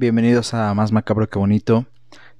bienvenidos a Más Macabro que Bonito.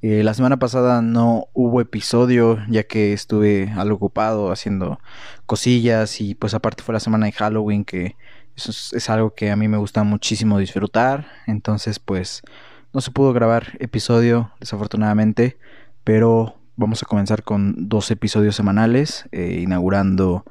Eh, la semana pasada no hubo episodio ya que estuve algo ocupado haciendo cosillas y pues aparte fue la semana de Halloween que eso es, algo que a mí me gusta muchísimo disfrutar. Entonces pues no se pudo grabar episodio desafortunadamente, pero vamos a comenzar con dos episodios semanales, eh, inaugurando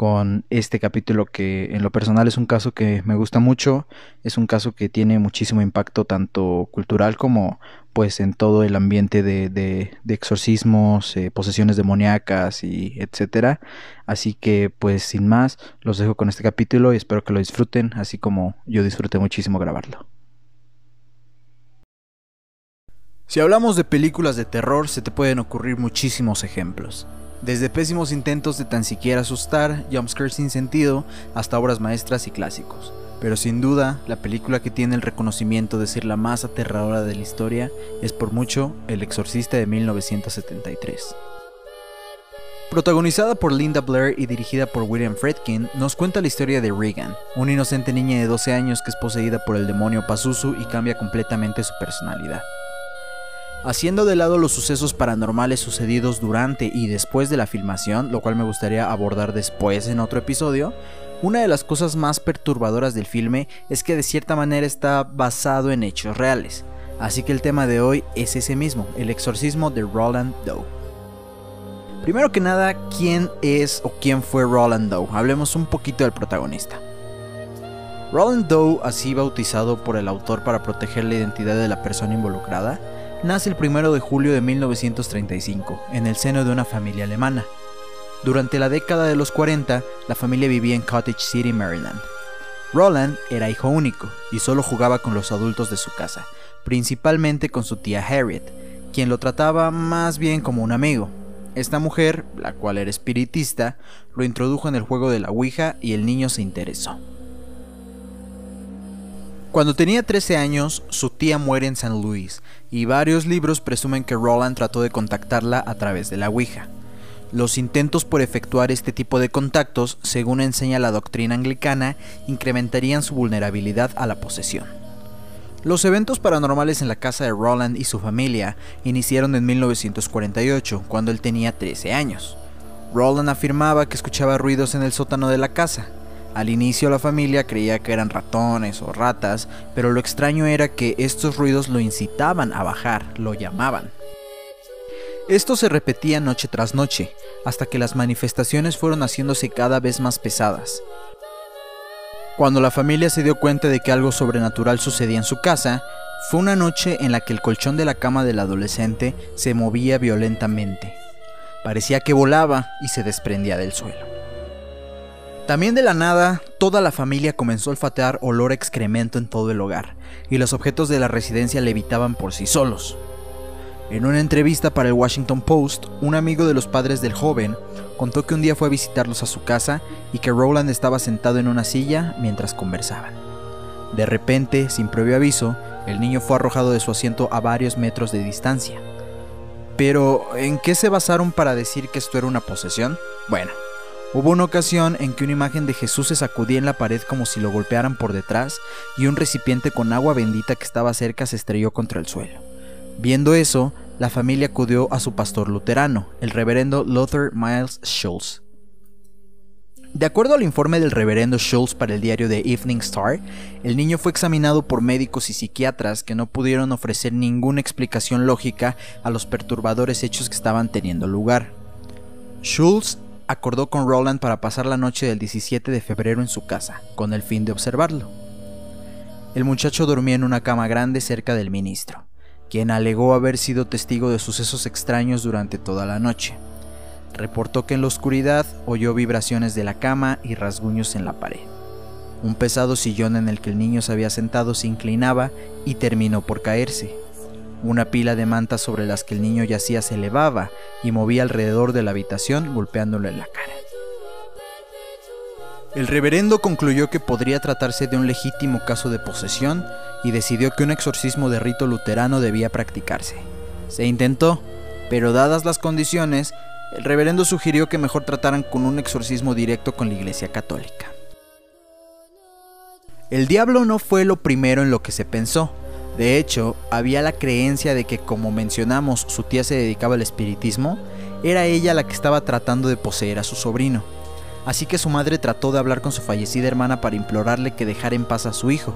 con este capítulo que en lo personal es un caso que me gusta mucho, es un caso que tiene muchísimo impacto tanto cultural como pues en todo el ambiente de, exorcismos, eh, posesiones demoníacas y etcétera. Así que pues sin más, los dejo con este capítulo y espero que lo disfruten, así como yo disfruté muchísimo grabarlo. Si hablamos de películas de terror, se te pueden ocurrir muchísimos ejemplos. Desde pésimos intentos de tan siquiera asustar, jumpscares sin sentido, hasta obras maestras y clásicos. Pero sin duda, la película que tiene el reconocimiento de ser la más aterradora de la historia es por mucho El Exorcista de 1973. Protagonizada por Linda Blair y dirigida por William Friedkin, nos cuenta la historia de Regan, una inocente niña de 12 años que es poseída por el demonio Pazuzu y cambia completamente su personalidad. Haciendo de lado los sucesos paranormales sucedidos durante y después de la filmación, lo cual me gustaría abordar después en otro episodio, una de las cosas más perturbadoras del filme es que de cierta manera está basado en hechos reales. Así que el tema de hoy es ese mismo, el exorcismo de Roland Doe. Primero que nada, ¿quién es o quién fue Roland Doe? Hablemos un poquito del protagonista. Roland Doe, así bautizado por el autor para proteger la identidad de la persona involucrada, nace el 1 de julio de 1935 en el seno de una familia alemana. Durante la década de los 40, la familia vivía en Cottage City, Maryland. Roland era hijo único y solo jugaba con los adultos de su casa, principalmente con su tía Harriet, quien lo trataba más bien como un amigo. Esta mujer, la cual era espiritista, lo introdujo en el juego de la Ouija y el niño se interesó. Cuando tenía 13 años, su tía muere en San Luis y varios libros presumen que Roland trató de contactarla a través de la Ouija. Los intentos por efectuar este tipo de contactos, según enseña la doctrina anglicana, incrementarían su vulnerabilidad a la posesión. Los eventos paranormales en la casa de Roland y su familia iniciaron en 1948, cuando él tenía 13 años. Roland afirmaba que escuchaba ruidos en el sótano de la casa, al inicio la familia creía que eran ratones o ratas, pero lo extraño era que estos ruidos lo incitaban a bajar, lo llamaban. Esto se repetía noche tras noche, hasta que las manifestaciones fueron haciéndose cada vez más pesadas. Cuando la familia se dio cuenta de que algo sobrenatural sucedía en su casa, fue una noche en la que el colchón de la cama del adolescente se movía violentamente. Parecía que volaba y se desprendía del suelo. También de la nada, toda la familia comenzó a olfatear olor excremento en todo el hogar, y los objetos de la residencia levitaban por sí solos. En una entrevista para el Washington Post, un amigo de los padres del joven contó que un día fue a visitarlos a su casa y que Roland estaba sentado en una silla mientras conversaban. De repente, sin previo aviso, el niño fue arrojado de su asiento a varios metros de distancia. Pero, ¿en qué se basaron para decir que esto era una posesión? Bueno, Hubo una ocasión en que una imagen de Jesús se sacudía en la pared como si lo golpearan por detrás y un recipiente con agua bendita que estaba cerca se estrelló contra el suelo. Viendo eso, la familia acudió a su pastor luterano, el reverendo Luther Miles Schultz. De acuerdo al informe del reverendo Schultz para el diario The Evening Star, el niño fue examinado por médicos y psiquiatras que no pudieron ofrecer ninguna explicación lógica a los perturbadores hechos que estaban teniendo lugar. Schultz acordó con Roland para pasar la noche del 17 de febrero en su casa, con el fin de observarlo. El muchacho dormía en una cama grande cerca del ministro, quien alegó haber sido testigo de sucesos extraños durante toda la noche. Reportó que en la oscuridad oyó vibraciones de la cama y rasguños en la pared. Un pesado sillón en el que el niño se había sentado se inclinaba y terminó por caerse, una pila de mantas sobre las que el niño yacía se elevaba y movía alrededor de la habitación golpeándolo en la cara. El reverendo concluyó que podría tratarse de un legítimo caso de posesión y decidió que un exorcismo de rito luterano debía practicarse. Se intentó, pero dadas las condiciones, el reverendo sugirió que mejor trataran con un exorcismo directo con la Iglesia Católica. El diablo no fue lo primero en lo que se pensó, De hecho, había la creencia de que como mencionamos su tía se dedicaba al espiritismo, era ella la que estaba tratando de poseer a su sobrino. Así que su madre trató de hablar con su fallecida hermana para implorarle que dejara en paz a su hijo.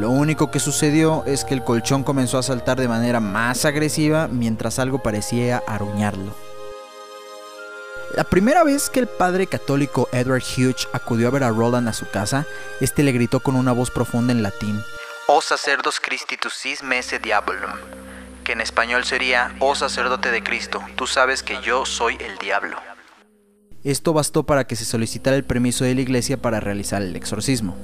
Lo único que sucedió es que el colchón comenzó a saltar de manera más agresiva mientras algo parecía aruñarlo. La primera vez que el padre católico Edward Hughes acudió a ver a Roland a su casa, este le gritó con una voz profunda en latín: O sacerdos Christitus mese diabolum, que en español sería: Oh sacerdote de Cristo, tú sabes que yo soy el diablo. Esto bastó para que se solicitara el permiso de la iglesia para realizar el exorcismo.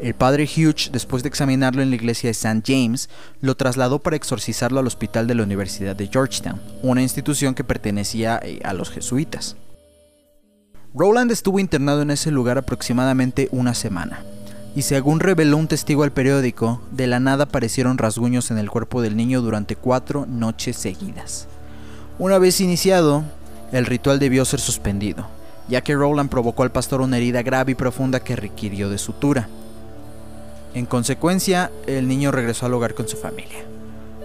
El padre Hughes, después de examinarlo en la iglesia de St. James, lo trasladó para exorcizarlo al hospital de la Universidad de Georgetown, una institución que pertenecía eh, a los jesuitas. Rowland estuvo internado en ese lugar aproximadamente una semana, y según reveló un testigo al periódico, de la nada aparecieron rasguños en el cuerpo del niño durante cuatro noches seguidas. Una vez iniciado, el ritual debió ser suspendido, ya que Rowland provocó al pastor una herida grave y profunda que requirió de sutura. En consecuencia, el niño regresó al hogar con su familia.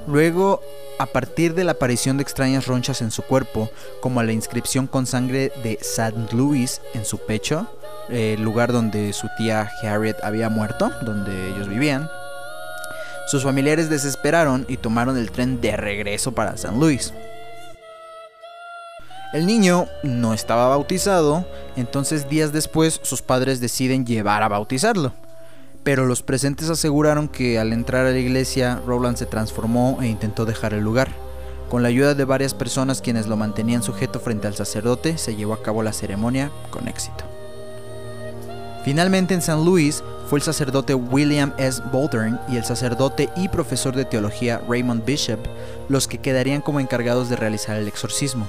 Luego, a partir de la aparición de extrañas ronchas en su cuerpo, como la inscripción con sangre de St. Louis en su pecho, el lugar donde su tía Harriet había muerto, donde ellos vivían, sus familiares desesperaron y tomaron el tren de regreso para St. Louis. El niño no estaba bautizado, entonces días después sus padres deciden llevar a bautizarlo pero los presentes aseguraron que al entrar a la iglesia, Rowland se transformó e intentó dejar el lugar. Con la ayuda de varias personas quienes lo mantenían sujeto frente al sacerdote, se llevó a cabo la ceremonia con éxito. Finalmente en San Luis fue el sacerdote William S. Bouldern y el sacerdote y profesor de teología Raymond Bishop los que quedarían como encargados de realizar el exorcismo,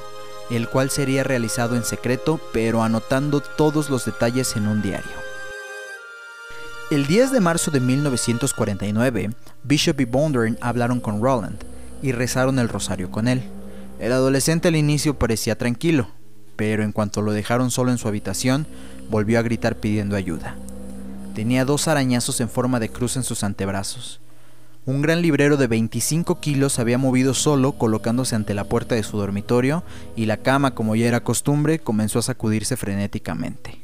el cual sería realizado en secreto pero anotando todos los detalles en un diario. El 10 de marzo de 1949, Bishop y Bondurn hablaron con Roland y rezaron el rosario con él. El adolescente al inicio parecía tranquilo, pero en cuanto lo dejaron solo en su habitación, volvió a gritar pidiendo ayuda. Tenía dos arañazos en forma de cruz en sus antebrazos. Un gran librero de 25 kilos había movido solo colocándose ante la puerta de su dormitorio y la cama, como ya era costumbre, comenzó a sacudirse frenéticamente.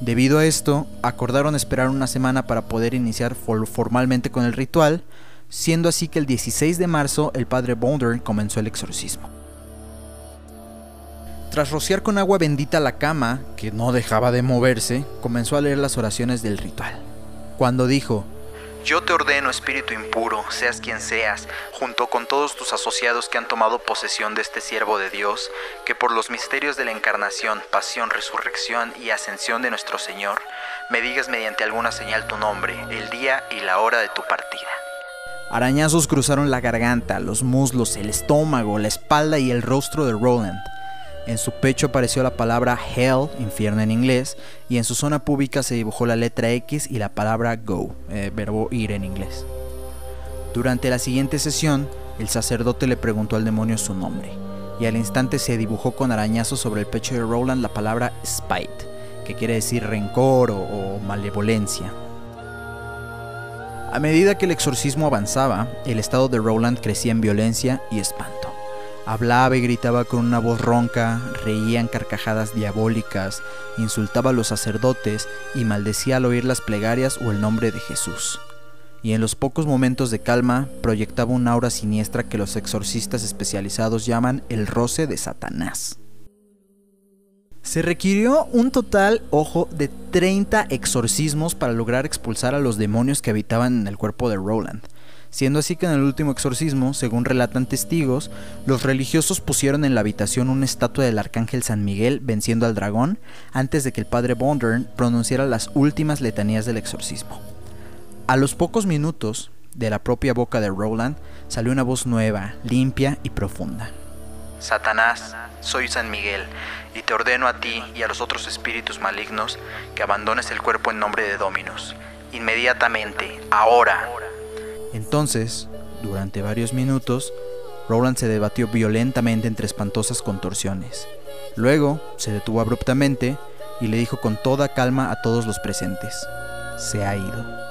Debido a esto, acordaron esperar una semana para poder iniciar formalmente con el ritual, siendo así que el 16 de marzo el padre Bonder comenzó el exorcismo. Tras rociar con agua bendita la cama, que no dejaba de moverse, comenzó a leer las oraciones del ritual. Cuando dijo, yo te ordeno, espíritu impuro, seas quien seas, junto con todos tus asociados que han tomado posesión de este siervo de Dios, que por los misterios de la encarnación, pasión, resurrección y ascensión de nuestro Señor, me digas mediante alguna señal tu nombre, el día y la hora de tu partida. Arañazos cruzaron la garganta, los muslos, el estómago, la espalda y el rostro de Roland. En su pecho apareció la palabra Hell, infierno en inglés, y en su zona pública se dibujó la letra X y la palabra Go, eh, verbo ir en inglés. Durante la siguiente sesión, el sacerdote le preguntó al demonio su nombre, y al instante se dibujó con arañazos sobre el pecho de Roland la palabra Spite, que quiere decir rencor o malevolencia. A medida que el exorcismo avanzaba, el estado de Roland crecía en violencia y espanto. Hablaba y gritaba con una voz ronca, reía en carcajadas diabólicas, insultaba a los sacerdotes y maldecía al oír las plegarias o el nombre de Jesús. Y en los pocos momentos de calma proyectaba una aura siniestra que los exorcistas especializados llaman el roce de Satanás. Se requirió un total, ojo, de 30 exorcismos para lograr expulsar a los demonios que habitaban en el cuerpo de Roland siendo así que en el último exorcismo, según relatan testigos, los religiosos pusieron en la habitación una estatua del arcángel San Miguel venciendo al dragón antes de que el padre Bondern pronunciara las últimas letanías del exorcismo. A los pocos minutos, de la propia boca de Roland salió una voz nueva, limpia y profunda. Satanás, soy San Miguel, y te ordeno a ti y a los otros espíritus malignos que abandones el cuerpo en nombre de Dominus. Inmediatamente, ahora. Entonces, durante varios minutos, Roland se debatió violentamente entre espantosas contorsiones. Luego se detuvo abruptamente y le dijo con toda calma a todos los presentes, se ha ido.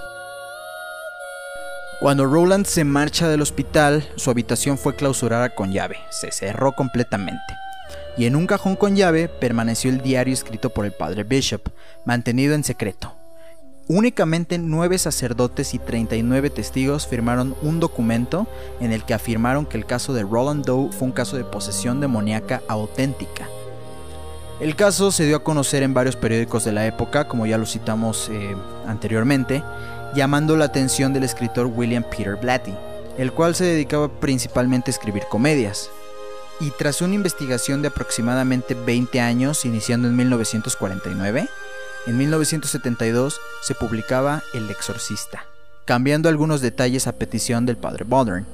Cuando Roland se marcha del hospital, su habitación fue clausurada con llave, se cerró completamente. Y en un cajón con llave permaneció el diario escrito por el padre Bishop, mantenido en secreto. Únicamente nueve sacerdotes y 39 testigos firmaron un documento en el que afirmaron que el caso de Roland Doe fue un caso de posesión demoníaca auténtica. El caso se dio a conocer en varios periódicos de la época, como ya lo citamos eh, anteriormente, llamando la atención del escritor William Peter Blatty, el cual se dedicaba principalmente a escribir comedias. Y tras una investigación de aproximadamente 20 años, iniciando en 1949, en 1972 se publicaba El Exorcista, cambiando algunos detalles a petición del padre Modern,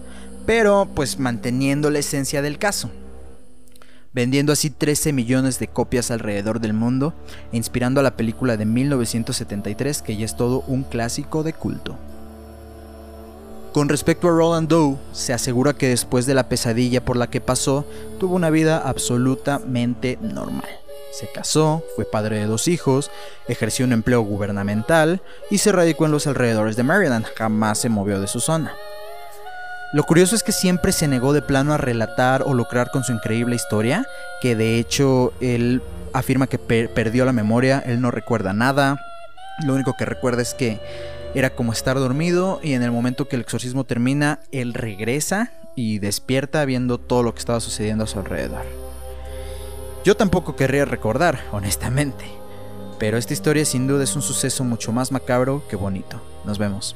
pero pues manteniendo la esencia del caso, vendiendo así 13 millones de copias alrededor del mundo e inspirando a la película de 1973 que ya es todo un clásico de culto. Con respecto a Roland Doe, se asegura que después de la pesadilla por la que pasó, tuvo una vida absolutamente normal. Se casó, fue padre de dos hijos, ejerció un empleo gubernamental y se radicó en los alrededores de Maryland, jamás se movió de su zona. Lo curioso es que siempre se negó de plano a relatar o lucrar con su increíble historia, que de hecho él afirma que perdió la memoria, él no recuerda nada, lo único que recuerda es que era como estar dormido y en el momento que el exorcismo termina, él regresa y despierta viendo todo lo que estaba sucediendo a su alrededor. Yo tampoco querría recordar, honestamente. Pero esta historia sin duda es un suceso mucho más macabro que bonito. Nos vemos.